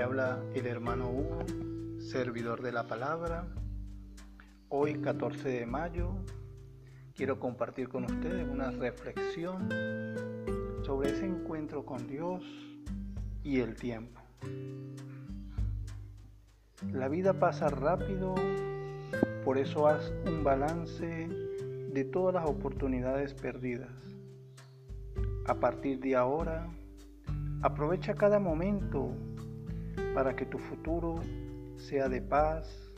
habla el hermano Hugo, servidor de la palabra. Hoy 14 de mayo quiero compartir con ustedes una reflexión sobre ese encuentro con Dios y el tiempo. La vida pasa rápido, por eso haz un balance de todas las oportunidades perdidas. A partir de ahora, aprovecha cada momento para que tu futuro sea de paz,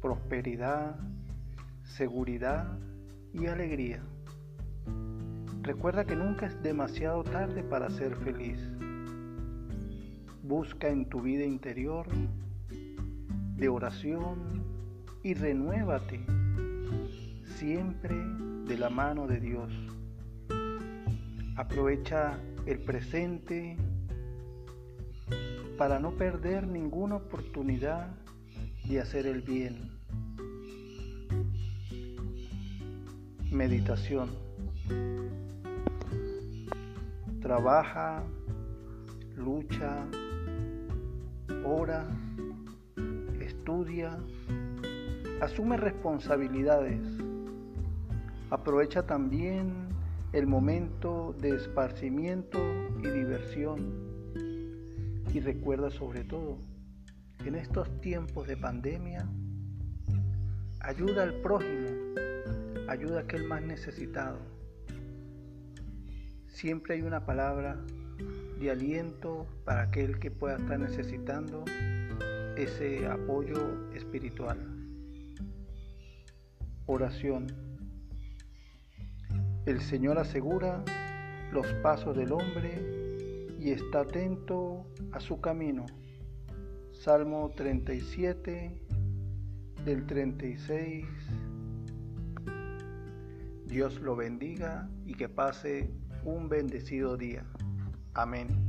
prosperidad, seguridad y alegría. Recuerda que nunca es demasiado tarde para ser feliz. Busca en tu vida interior de oración y renuévate siempre de la mano de Dios. Aprovecha el presente para no perder ninguna oportunidad de hacer el bien. Meditación. Trabaja, lucha, ora, estudia, asume responsabilidades. Aprovecha también el momento de esparcimiento y diversión y recuerda sobre todo, en estos tiempos de pandemia, ayuda al prójimo, ayuda a aquel más necesitado. Siempre hay una palabra de aliento para aquel que pueda estar necesitando ese apoyo espiritual. Oración. El Señor asegura los pasos del hombre y está atento a su camino. Salmo 37 del 36. Dios lo bendiga y que pase un bendecido día. Amén.